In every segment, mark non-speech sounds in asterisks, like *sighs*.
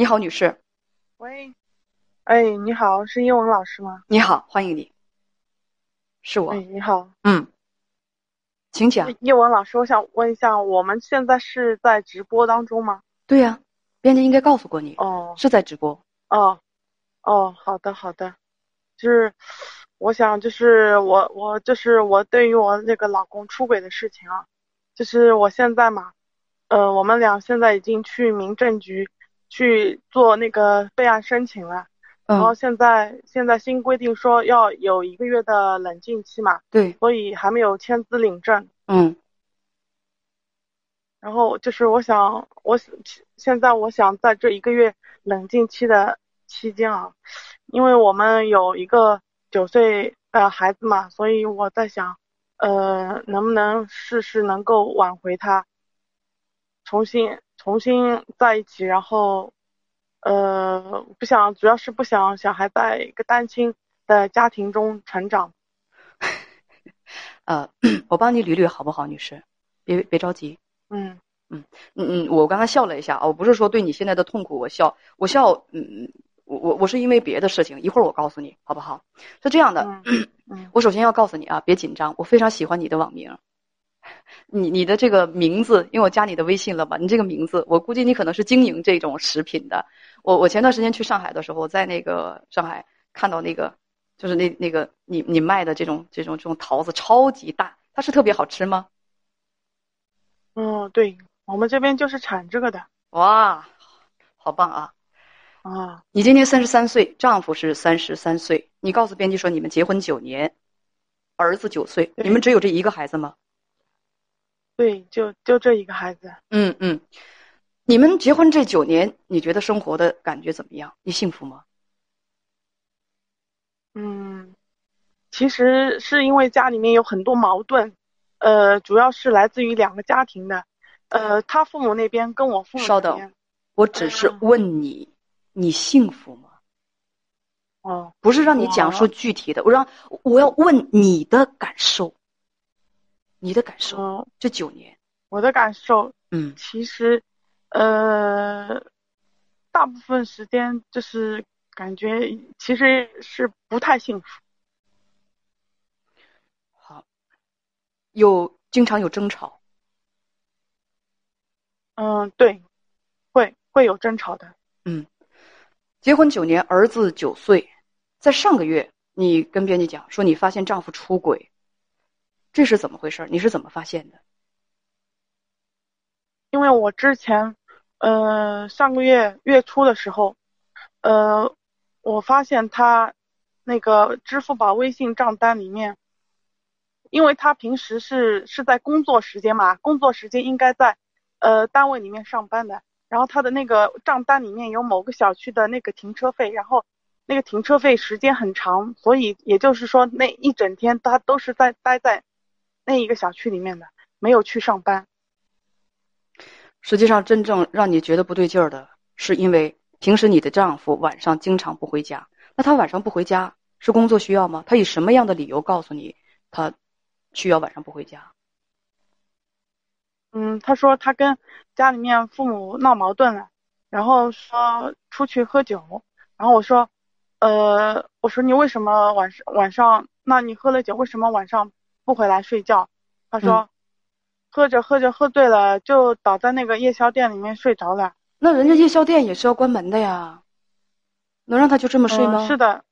你好，女士。喂，哎，你好，是英文老师吗？你好，欢迎你。是我。哎，你好。嗯，请讲。英文老师，我想问一下，我们现在是在直播当中吗？对呀，编辑应该告诉过你。哦。是在直播。哦，哦，好的，好的。就是，我想，就是我，我就是我对于我那个老公出轨的事情啊，就是我现在嘛，呃，我们俩现在已经去民政局去做那个备案申请了，然后现在现在新规定说要有一个月的冷静期嘛，对，所以还没有签字领证。嗯。然后就是我想，我现在我想在这一个月冷静期的期间啊。因为我们有一个九岁的孩子嘛，所以我在想，呃，能不能试试能够挽回他，重新重新在一起，然后，呃，不想，主要是不想小孩在一个单亲的家庭中成长。*laughs* 呃，我帮你捋捋好不好，女士？别别着急。嗯嗯嗯嗯，我刚才笑了一下啊，我不是说对你现在的痛苦我笑，我笑，嗯嗯。我我我是因为别的事情，一会儿我告诉你好不好？是这样的，我首先要告诉你啊，别紧张，我非常喜欢你的网名，*laughs* 你你的这个名字，因为我加你的微信了嘛，你这个名字，我估计你可能是经营这种食品的。我我前段时间去上海的时候，在那个上海看到那个，就是那那个你你卖的这种这种这种桃子超级大，它是特别好吃吗？嗯，对我们这边就是产这个的。哇，好棒啊！啊，你今年三十三岁，丈夫是三十三岁。你告诉编辑说你们结婚九年，儿子九岁，你们只有这一个孩子吗？对，就就这一个孩子。嗯嗯，你们结婚这九年，你觉得生活的感觉怎么样？你幸福吗？嗯，其实是因为家里面有很多矛盾，呃，主要是来自于两个家庭的，呃，他父母那边跟我父母稍等，我只是问你。你幸福吗？哦，不是让你讲述具体的，我让我要问你的感受，你的感受。这九年，我的感受，嗯，其实，呃，大部分时间就是感觉其实是不太幸福。好，有经常有争吵。嗯，对，会会有争吵的。嗯。结婚九年，儿子九岁，在上个月，你跟编辑讲说你发现丈夫出轨，这是怎么回事？你是怎么发现的？因为我之前，呃，上个月月初的时候，呃，我发现他那个支付宝、微信账单里面，因为他平时是是在工作时间嘛，工作时间应该在呃单位里面上班的。然后他的那个账单里面有某个小区的那个停车费，然后那个停车费时间很长，所以也就是说那一整天他都是在待在那一个小区里面的，没有去上班。实际上，真正让你觉得不对劲儿的是，因为平时你的丈夫晚上经常不回家，那他晚上不回家是工作需要吗？他以什么样的理由告诉你他需要晚上不回家？嗯，他说他跟家里面父母闹矛盾了，然后说出去喝酒，然后我说，呃，我说你为什么晚上晚上，那你喝了酒为什么晚上不回来睡觉？他说，喝着喝着喝醉了就倒在那个夜宵店里面睡着了。那人家夜宵店也是要关门的呀，能让他就这么睡吗？是的，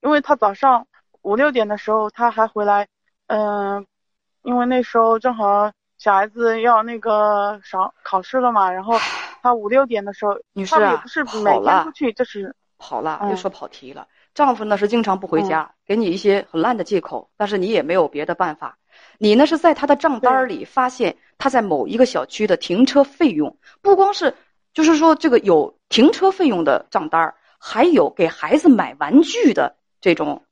因为他早上五六点的时候他还回来，嗯。因为那时候正好小孩子要那个上考试了嘛，然后 *sighs* 他五六点的时候，女士啊，不是每天出去，就是跑了，又说跑题了。丈夫呢是经常不回家，给你一些很烂的借口，但是你也没有别的办法。你呢是在他的账单里发现他在某一个小区的停车费用，不光是就是说这个有停车费用的账单，还有给孩子买玩具的这种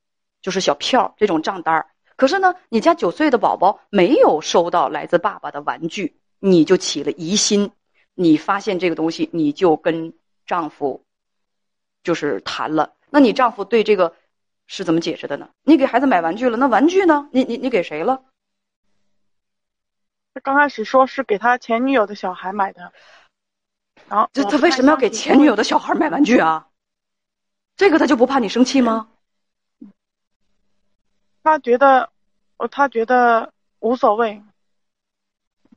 就是小票这种账单。可是呢，你家九岁的宝宝没有收到来自爸爸的玩具，你就起了疑心。你发现这个东西，你就跟丈夫就是谈了。那你丈夫对这个是怎么解释的呢？你给孩子买玩具了，那玩具呢？你你你给谁了？他刚开始说是给他前女友的小孩买的。然后这他为什么要给前女友的小孩买玩具啊？这个他就不怕你生气吗？*laughs* 他觉得，他觉得无所谓。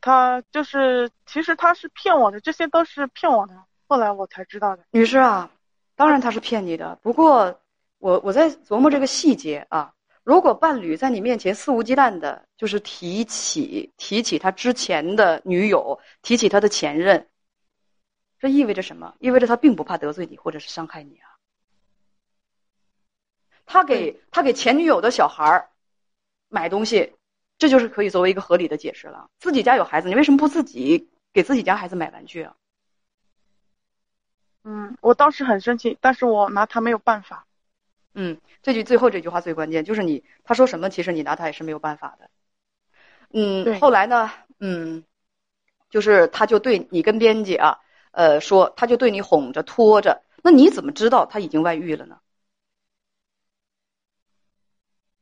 他就是，其实他是骗我的，这些都是骗我的。后来我才知道的。女士啊，当然他是骗你的。不过我我在琢磨这个细节啊。如果伴侣在你面前肆无忌惮的，就是提起提起他之前的女友，提起他的前任，这意味着什么？意味着他并不怕得罪你或者是伤害你啊。他给他给前女友的小孩儿买东西，这就是可以作为一个合理的解释了。自己家有孩子，你为什么不自己给自己家孩子买玩具啊？嗯，我当时很生气，但是我拿他没有办法。嗯，这句最后这句话最关键，就是你他说什么，其实你拿他也是没有办法的。嗯，后来呢，嗯，就是他就对你跟编辑啊，呃，说他就对你哄着拖着，那你怎么知道他已经外遇了呢？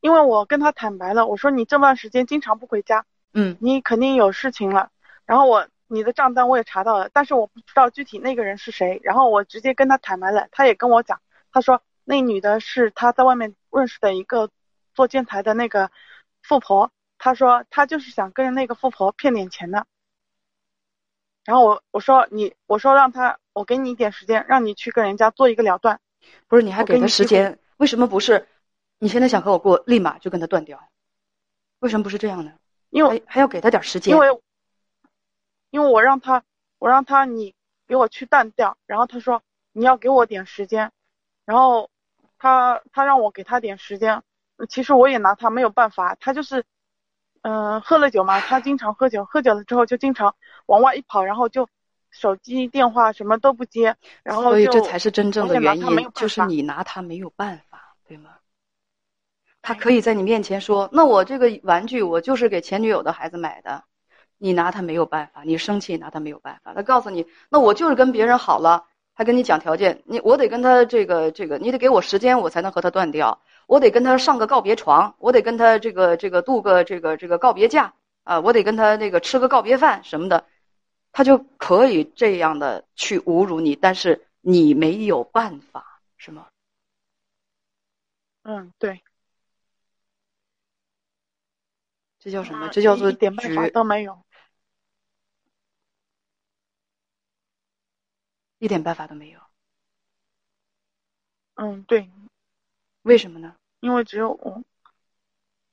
因为我跟他坦白了，我说你这段时间经常不回家，嗯，你肯定有事情了。然后我你的账单我也查到了，但是我不知道具体那个人是谁。然后我直接跟他坦白了，他也跟我讲，他说那女的是他在外面认识的一个做建材的那个富婆，他说他就是想跟那个富婆骗点钱的。然后我我说你我说让他我给你一点时间，让你去跟人家做一个了断。不是你还给他时间？为什么不是？你现在想和我过，立马就跟他断掉，为什么不是这样呢？因为还要给他点时间。因为，因为我让他，我让他你给我去淡掉，然后他说你要给我点时间，然后他他让我给他点时间，其实我也拿他没有办法，他就是，嗯，喝了酒嘛，他经常喝酒，喝酒了之后就经常往外一跑，然后就手机电话什么都不接，然后所以这才是真正的原因，就是你拿他没有办法，对吗？他可以在你面前说：“那我这个玩具我就是给前女友的孩子买的，你拿他没有办法，你生气拿他没有办法。”他告诉你：“那我就是跟别人好了，他跟你讲条件，你我得跟他这个这个，你得给我时间，我才能和他断掉。我得跟他上个告别床，我得跟他这个这个度个这个这个告别假啊，我得跟他那个吃个告别饭什么的，他就可以这样的去侮辱你，但是你没有办法，是吗？”嗯，对。这叫什么？这叫做一点办法都没有，一点办法都没有。嗯，对。为什么呢？因为只有我，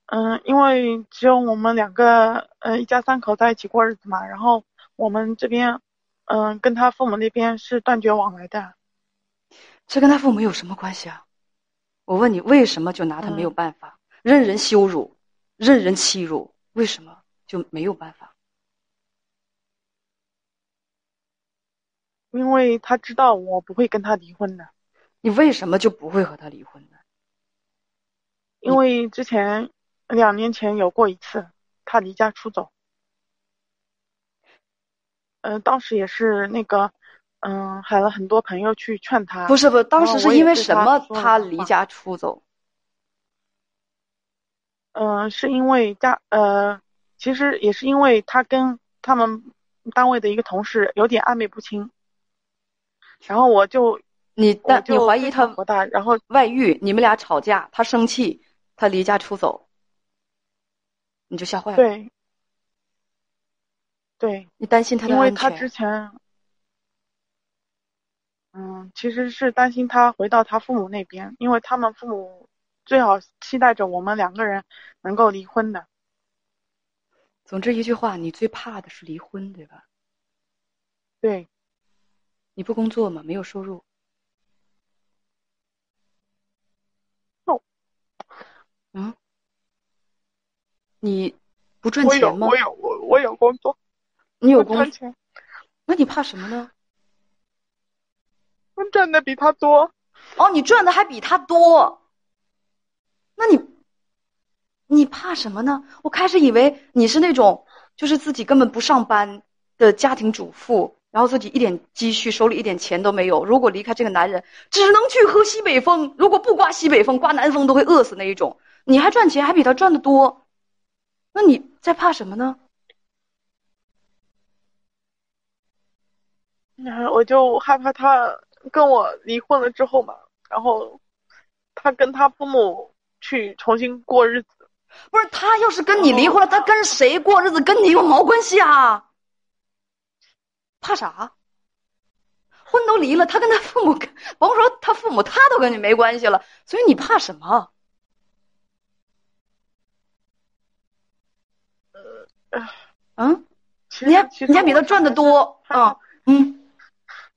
嗯，因为只有我们两个，呃，一家三口在一起过日子嘛。然后我们这边，嗯，跟他父母那边是断绝往来的。这跟他父母有什么关系啊？我问你，为什么就拿他没有办法？任人羞辱。任人欺辱，为什么就没有办法？因为他知道我不会跟他离婚的。你为什么就不会和他离婚呢？因为之前两年前有过一次，他离家出走。嗯，当时也是那个，嗯，喊了很多朋友去劝他。不是不，当时是因为什么他离家出走？嗯，是因为家呃，其实也是因为他跟他们单位的一个同事有点暧昧不清，然后我就你但你怀疑他不大，然后外遇，你们俩吵架，他生气，他离家出走，你就吓坏了。对，对，你担心他的因为他之前，嗯，其实是担心他回到他父母那边，因为他们父母。最好期待着我们两个人能够离婚的。总之一句话，你最怕的是离婚，对吧？对。你不工作吗？没有收入。哦。嗯。你不赚钱吗？我有，我有，我我有工作。你有工作？那你怕什么呢？我赚的比他多。哦，你赚的还比他多。那你，你怕什么呢？我开始以为你是那种，就是自己根本不上班的家庭主妇，然后自己一点积蓄，手里一点钱都没有。如果离开这个男人，只能去喝西北风。如果不刮西北风，刮南风都会饿死那一种。你还赚钱，还比他赚的多，那你在怕什么呢？然后我就害怕他跟我离婚了之后嘛，然后他跟他父母去重新过日子。不是他要是跟你离婚了，他跟谁过日子跟你有毛关系啊？怕啥？婚都离了，他跟他父母，*laughs* 甭说他父母，他都跟你没关系了，所以你怕什么？呃，嗯，其你还你还比他赚的多害怕啊？嗯，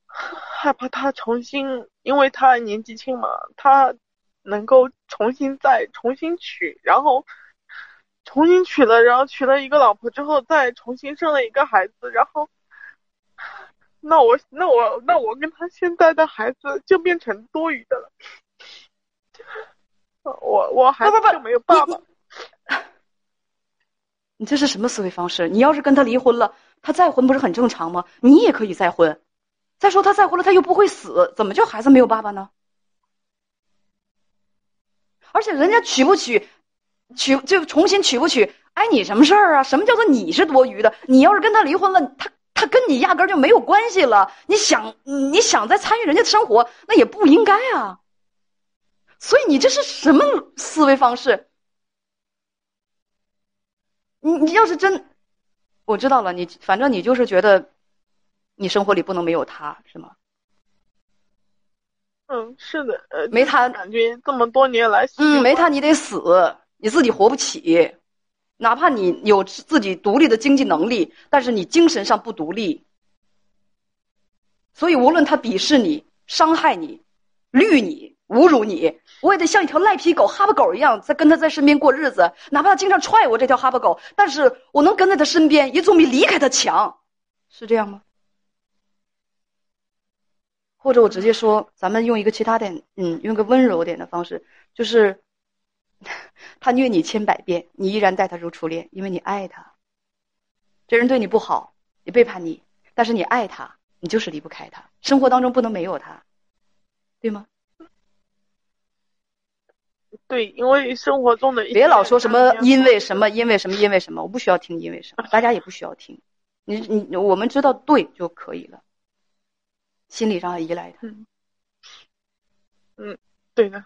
害怕他重新，因为他年纪轻嘛，他能够重新再重新娶，然后重新娶了，然后娶了一个老婆之后，再重新生了一个孩子，然后，*laughs* 那我那我那我跟他现在的孩子就变成多余的了，我我孩子就没有爸爸，你这是什么思维方式？你要是跟他离婚了，他再婚不是很正常吗？你也可以再婚。再说他再婚了，他又不会死，怎么就孩子没有爸爸呢？而且人家娶不娶，娶就重新娶不娶，碍你什么事儿啊？什么叫做你是多余的？你要是跟他离婚了，他他跟你压根儿就没有关系了。你想你想再参与人家的生活，那也不应该啊。所以你这是什么思维方式？你你要是真，我知道了，你反正你就是觉得，你生活里不能没有他，是吗？嗯，是的，呃，没他感觉这么多年来，嗯，没他你得死，你自己活不起，哪怕你有自己独立的经济能力，但是你精神上不独立。所以无论他鄙视你、伤害你、绿你、侮辱你，我也得像一条赖皮狗、哈巴狗一样，在跟他在身边过日子。哪怕他经常踹我这条哈巴狗，但是我能跟在他身边，也总比离开他强，是这样吗？或者我直接说，咱们用一个其他点，嗯，用个温柔点的方式，就是 *laughs* 他虐你千百遍，你依然待他如初恋，因为你爱他。这人对你不好，也背叛你，但是你爱他，你就是离不开他，生活当中不能没有他，对吗？对，因为生活中的别老说什么因为什么因为什么因为什么，我不需要听因为什么，大家也不需要听，你你我们知道对就可以了，心理上依赖他。嗯对的，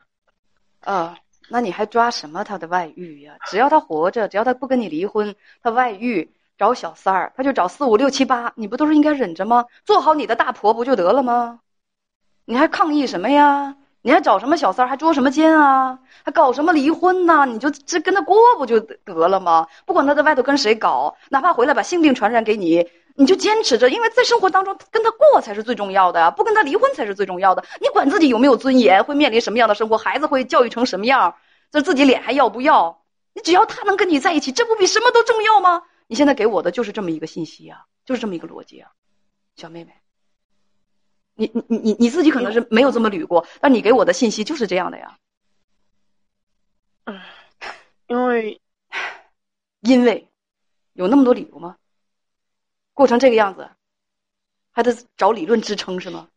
啊，那你还抓什么他的外遇呀？只要他活着，只要他不跟你离婚，他外遇找小三儿，他就找四五六七八，你不都是应该忍着吗？做好你的大婆不就得了吗？你还抗议什么呀？你还找什么小三儿？还捉什么奸啊？还搞什么离婚呐？你就这跟他过不就得了吗？不管他在外头跟谁搞，哪怕回来把性病传染给你，你就坚持着，因为在生活当中跟他过才是最重要的呀，不跟他离婚才是最重要的。你管自己有没有尊严，会面临什么样的生活，孩子会教育成什么样，这自己脸还要不要？你只要他能跟你在一起，这不比什么都重要吗？你现在给我的就是这么一个信息啊，就是这么一个逻辑啊，小妹妹。你你你你你自己可能是没有这么捋过，但你给我的信息就是这样的呀。嗯因为因为有那么多理由吗？过成这个样子，还得找理论支撑是吗？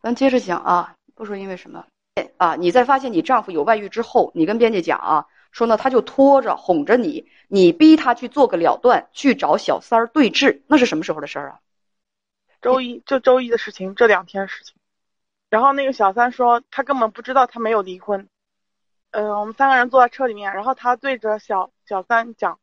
咱接着讲啊，不说因为什么啊，你在发现你丈夫有外遇之后，你跟编辑讲啊，说呢他就拖着哄着你，你逼他去做个了断，去找小三儿对峙，那是什么时候的事儿啊？周一就周一的事情，这两天事情。然后那个小三说他根本不知道他没有离婚。嗯、我们三个人坐在车里面，然后他对着小小三讲，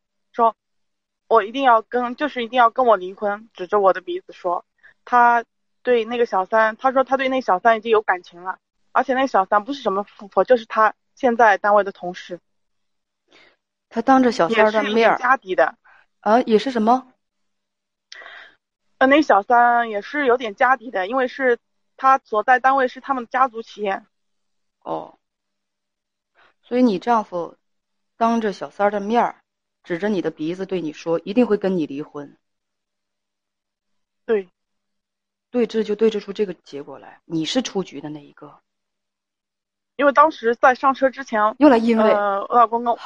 我一定要跟，就是一定要跟我离婚，指着我的鼻子说，他对那个小三，他说他对那小三已经有感情了，而且那小三不是什么富婆，就是他现在单位的同事，他当着小三的面儿家底的。啊，也是什么？呃，那小三也是有点家底的，因为是他所在单位是他们家族企业。哦，所以你丈夫当着小三儿的面儿，指着你的鼻子对你说，一定会跟你离婚。对，对峙就对峙出这个结果来，你是出局的那一个，因为当时在上车之前，又来因为，呃，我老公跟我，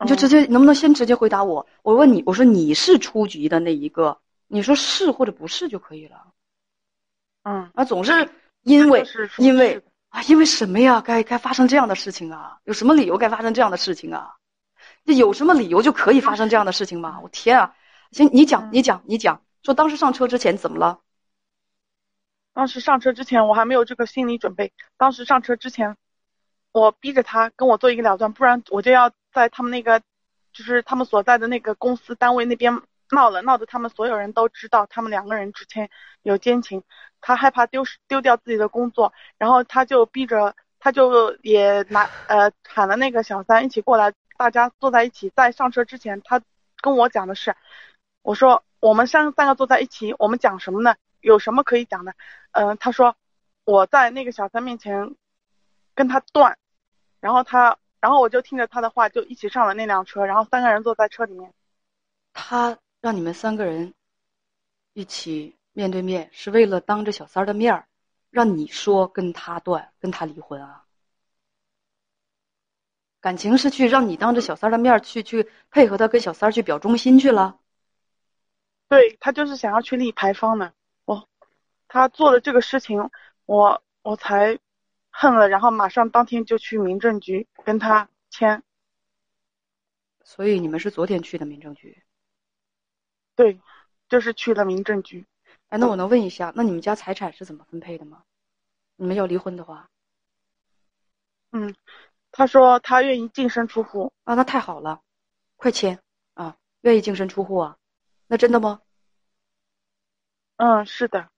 你就直接能不能先直接回答我？我问你，我说你是出局的那一个，你说是或者不是就可以了。嗯，啊，总是因为是因为啊，因为什么呀？该该发生这样的事情啊？有什么理由该发生这样的事情啊？这有什么理由就可以发生这样的事情吗？我天啊！行，你讲，你讲，你讲，说当时上车之前怎么了？当时上车之前我还没有这个心理准备。当时上车之前，我逼着他跟我做一个了断，不然我就要在他们那个，就是他们所在的那个公司单位那边闹了，闹得他们所有人都知道他们两个人之间有奸情。他害怕丢失丢掉自己的工作，然后他就逼着，他就也拿呃喊了那个小三一起过来，大家坐在一起。在上车之前，他跟我讲的是，我说我们三三个坐在一起，我们讲什么呢？有什么可以讲的？嗯，他说我在那个小三面前跟他断，然后他，然后我就听着他的话，就一起上了那辆车，然后三个人坐在车里面。他让你们三个人一起。面对面是为了当着小三的面儿，让你说跟他断，跟他离婚啊？感情是去让你当着小三儿的面去去配合他跟小三儿去表忠心去了？对他就是想要去立牌坊呢。哦，他做了这个事情，我我才恨了，然后马上当天就去民政局跟他签。所以你们是昨天去的民政局？对，就是去了民政局。哎，那我能问一下，那你们家财产是怎么分配的吗？你们要离婚的话，嗯，他说他愿意净身出户啊，那太好了，快签啊，愿意净身出户啊，那真的吗？嗯，是的。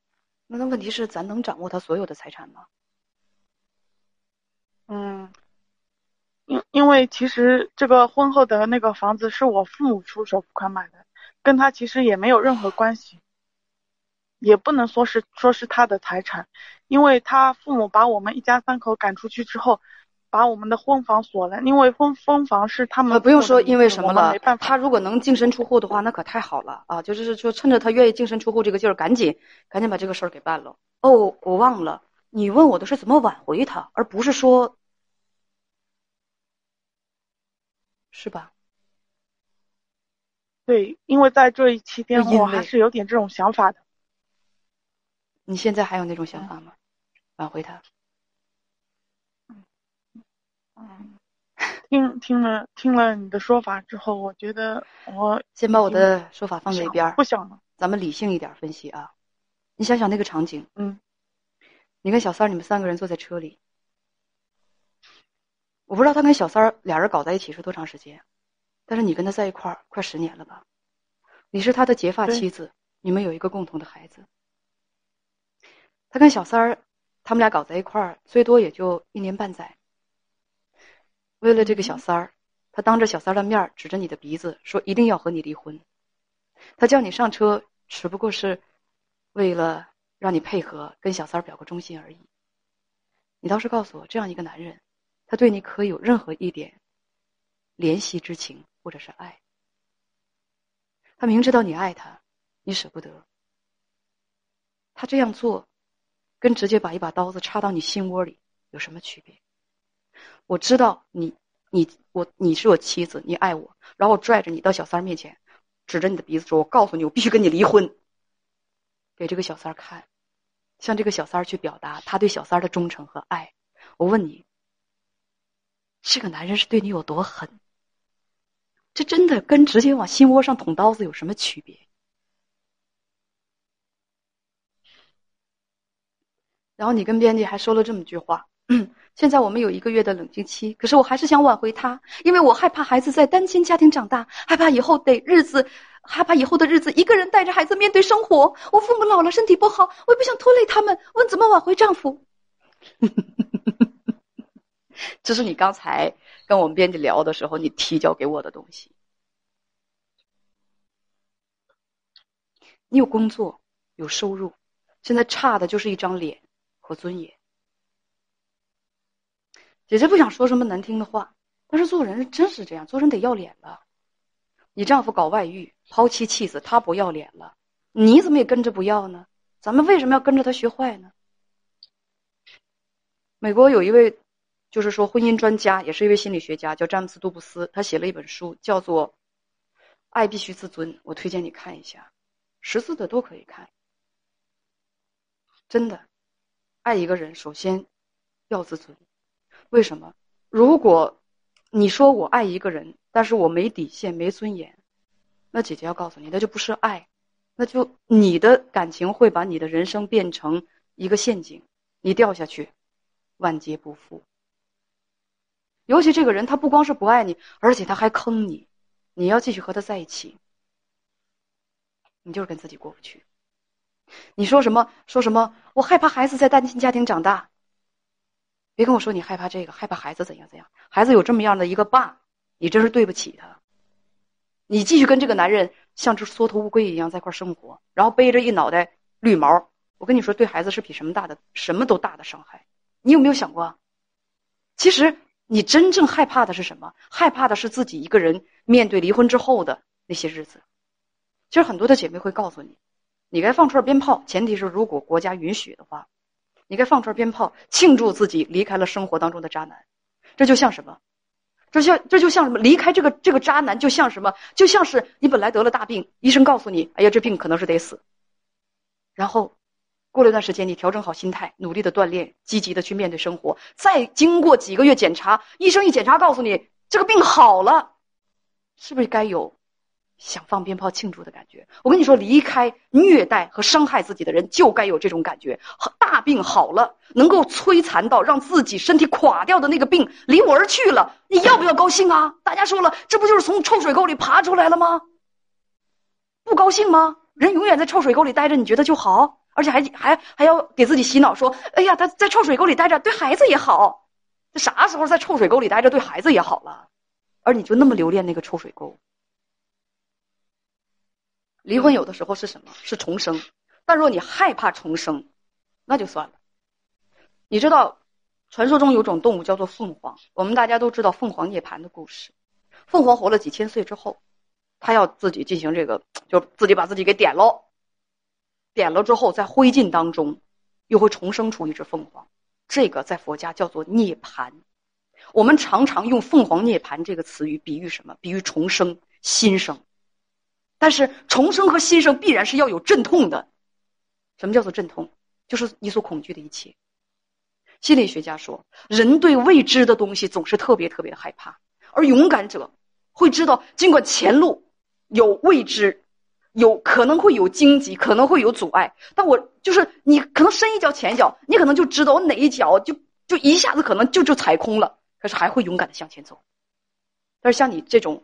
那那问题是，咱能掌握他所有的财产吗？嗯，因因为其实这个婚后的那个房子是我父母出首付款买的，跟他其实也没有任何关系。也不能说是说是他的财产，因为他父母把我们一家三口赶出去之后，把我们的婚房锁了。因为婚婚房是他们不用说因为什么了，他如果能净身出户的话，那可太好了啊！就是说趁着他愿意净身出户这个劲儿，赶紧赶紧把这个事儿给办了。哦，我忘了，你问我的是怎么挽回他，而不是说，是吧？对，因为在这一期间，我还是有点这种想法的。你现在还有那种想法吗？挽回他？*laughs* 嗯，听听了听了你的说法之后，我觉得我先把我的说法放在一边儿，不想了。咱们理性一点分析啊！你想想那个场景，嗯，你跟小三儿，你们三个人坐在车里，我不知道他跟小三儿俩人搞在一起是多长时间，但是你跟他在一块儿快十年了吧？你是他的结发妻子，你们有一个共同的孩子。他跟小三儿，他们俩搞在一块儿，最多也就一年半载。为了这个小三儿，他当着小三儿的面指着你的鼻子说一定要和你离婚。他叫你上车，只不过是为了让你配合跟小三儿表个忠心而已。你倒是告诉我，这样一个男人，他对你可有任何一点怜惜之情或者是爱？他明知道你爱他，你舍不得。他这样做。跟直接把一把刀子插到你心窝里有什么区别？我知道你，你我你是我妻子，你爱我，然后我拽着你到小三儿面前，指着你的鼻子说：“我告诉你，我必须跟你离婚。”给这个小三儿看，向这个小三儿去表达他对小三儿的忠诚和爱。我问你，这个男人是对你有多狠？这真的跟直接往心窝上捅刀子有什么区别？然后你跟编辑还说了这么句话：“ *clears throat* 现在我们有一个月的冷静期，可是我还是想挽回他，因为我害怕孩子在单亲家庭长大，害怕以后得日子，害怕以后的日子一个人带着孩子面对生活。我父母老了，身体不好，我也不想拖累他们。问怎么挽回丈夫？*laughs* 这是你刚才跟我们编辑聊的时候，你提交给我的东西。你有工作，有收入，现在差的就是一张脸。”和尊严，姐姐不想说什么难听的话，但是做人真是这样，做人得要脸了。你丈夫搞外遇，抛妻弃子，他不要脸了，你怎么也跟着不要呢？咱们为什么要跟着他学坏呢？美国有一位，就是说婚姻专家，也是一位心理学家，叫詹姆斯·杜布斯，他写了一本书，叫做《爱必须自尊》，我推荐你看一下，识字的都可以看，真的。爱一个人，首先要自尊。为什么？如果你说我爱一个人，但是我没底线、没尊严，那姐姐要告诉你，那就不是爱，那就你的感情会把你的人生变成一个陷阱，你掉下去，万劫不复。尤其这个人，他不光是不爱你，而且他还坑你，你要继续和他在一起，你就是跟自己过不去。你说什么？说什么？我害怕孩子在单亲家庭长大。别跟我说你害怕这个，害怕孩子怎样怎样。孩子有这么样的一个爸，你真是对不起他。你继续跟这个男人像只缩头乌龟一样在一块生活，然后背着一脑袋绿毛。我跟你说，对孩子是比什么大的什么都大的伤害。你有没有想过？其实你真正害怕的是什么？害怕的是自己一个人面对离婚之后的那些日子。其实很多的姐妹会告诉你。你该放串鞭炮，前提是如果国家允许的话，你该放串鞭炮庆祝自己离开了生活当中的渣男。这就像什么？这像这就像什么？离开这个这个渣男，就像什么？就像是你本来得了大病，医生告诉你，哎呀，这病可能是得死。然后过了一段时间，你调整好心态，努力的锻炼，积极的去面对生活。再经过几个月检查，医生一检查告诉你这个病好了，是不是该有？想放鞭炮庆祝的感觉，我跟你说，离开虐待和伤害自己的人就该有这种感觉。大病好了，能够摧残到让自己身体垮掉的那个病离我而去了，你要不要高兴啊？大家说了，这不就是从臭水沟里爬出来了吗？不高兴吗？人永远在臭水沟里待着，你觉得就好？而且还还还要给自己洗脑说，哎呀，他在臭水沟里待着对孩子也好。这啥时候在臭水沟里待着对孩子也好了？而你就那么留恋那个臭水沟？离婚有的时候是什么？是重生。但若你害怕重生，那就算了。你知道，传说中有种动物叫做凤凰。我们大家都知道凤凰涅槃的故事。凤凰活了几千岁之后，它要自己进行这个，就自己把自己给点喽。点了之后，在灰烬当中，又会重生出一只凤凰。这个在佛家叫做涅槃。我们常常用“凤凰涅槃”这个词语比喻什么？比喻重生、新生。但是重生和新生必然是要有阵痛的。什么叫做阵痛？就是你所恐惧的一切。心理学家说，人对未知的东西总是特别特别的害怕，而勇敢者会知道，尽管前路有未知，有可能会有荆棘，可能会有阻碍，但我就是你可能深一脚浅一脚，你可能就知道我哪一脚就就一下子可能就就踩空了，可是还会勇敢的向前走。但是像你这种，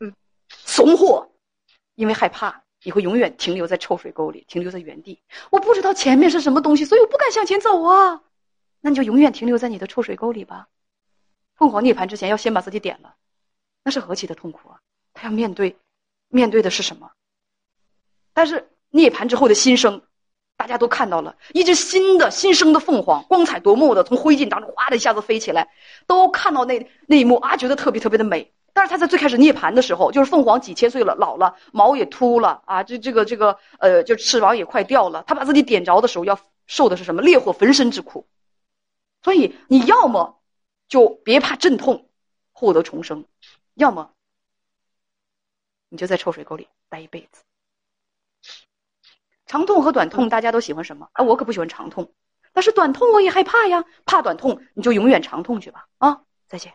嗯，怂货。因为害怕，你会永远停留在臭水沟里，停留在原地。我不知道前面是什么东西，所以我不敢向前走啊。那你就永远停留在你的臭水沟里吧。凤凰涅槃之前要先把自己点了，那是何其的痛苦啊！他要面对，面对的是什么？但是涅槃之后的新生，大家都看到了一只新的新生的凤凰，光彩夺目的从灰烬当中哗的一下子飞起来，都看到那那一幕啊，觉得特别特别的美。但是他在最开始涅槃的时候，就是凤凰几千岁了，老了，毛也秃了啊，这这个这个呃，就翅膀也快掉了。他把自己点着的时候，要受的是什么？烈火焚身之苦。所以你要么就别怕阵痛，获得重生；要么你就在臭水沟里待一辈子。长痛和短痛，大家都喜欢什么？啊，我可不喜欢长痛，但是短痛我也害怕呀，怕短痛，你就永远长痛去吧。啊，再见。